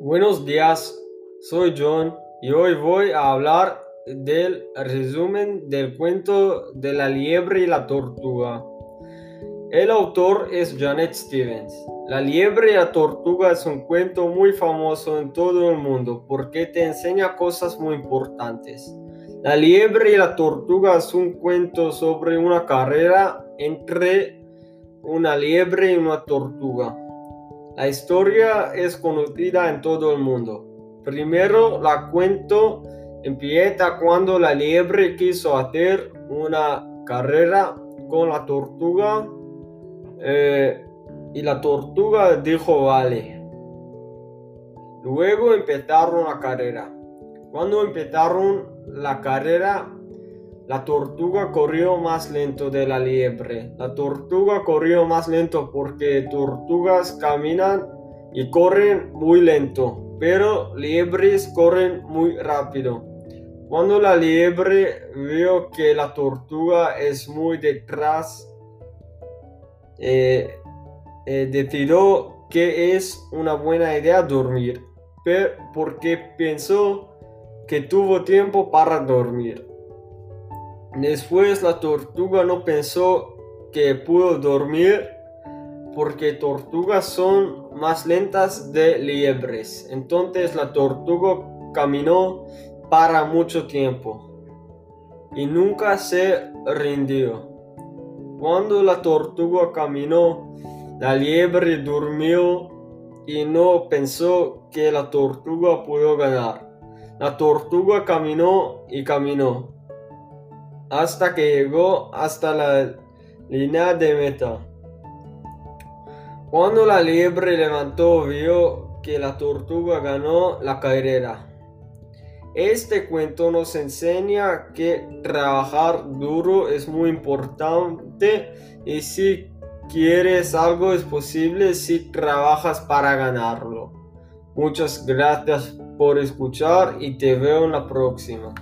Buenos días, soy John y hoy voy a hablar del resumen del cuento de la liebre y la tortuga. El autor es Janet Stevens. La liebre y la tortuga es un cuento muy famoso en todo el mundo porque te enseña cosas muy importantes. La liebre y la tortuga es un cuento sobre una carrera entre una liebre y una tortuga. La historia es conocida en todo el mundo. Primero la cuento empieza cuando la liebre quiso hacer una carrera con la tortuga eh, y la tortuga dijo vale. Luego empezaron la carrera. Cuando empezaron la carrera, la tortuga corrió más lento de la liebre. La tortuga corrió más lento porque tortugas caminan y corren muy lento, pero liebres corren muy rápido. Cuando la liebre vio que la tortuga es muy detrás, eh, eh, decidió que es una buena idea dormir, porque pensó que tuvo tiempo para dormir. Después la tortuga no pensó que pudo dormir porque tortugas son más lentas de liebres. Entonces la tortuga caminó para mucho tiempo y nunca se rindió. Cuando la tortuga caminó, la liebre durmió y no pensó que la tortuga pudo ganar. La tortuga caminó y caminó hasta que llegó hasta la línea de meta. Cuando la liebre levantó vio que la tortuga ganó la carrera. Este cuento nos enseña que trabajar duro es muy importante y si quieres algo es posible si trabajas para ganarlo. Muchas gracias por escuchar y te veo en la próxima.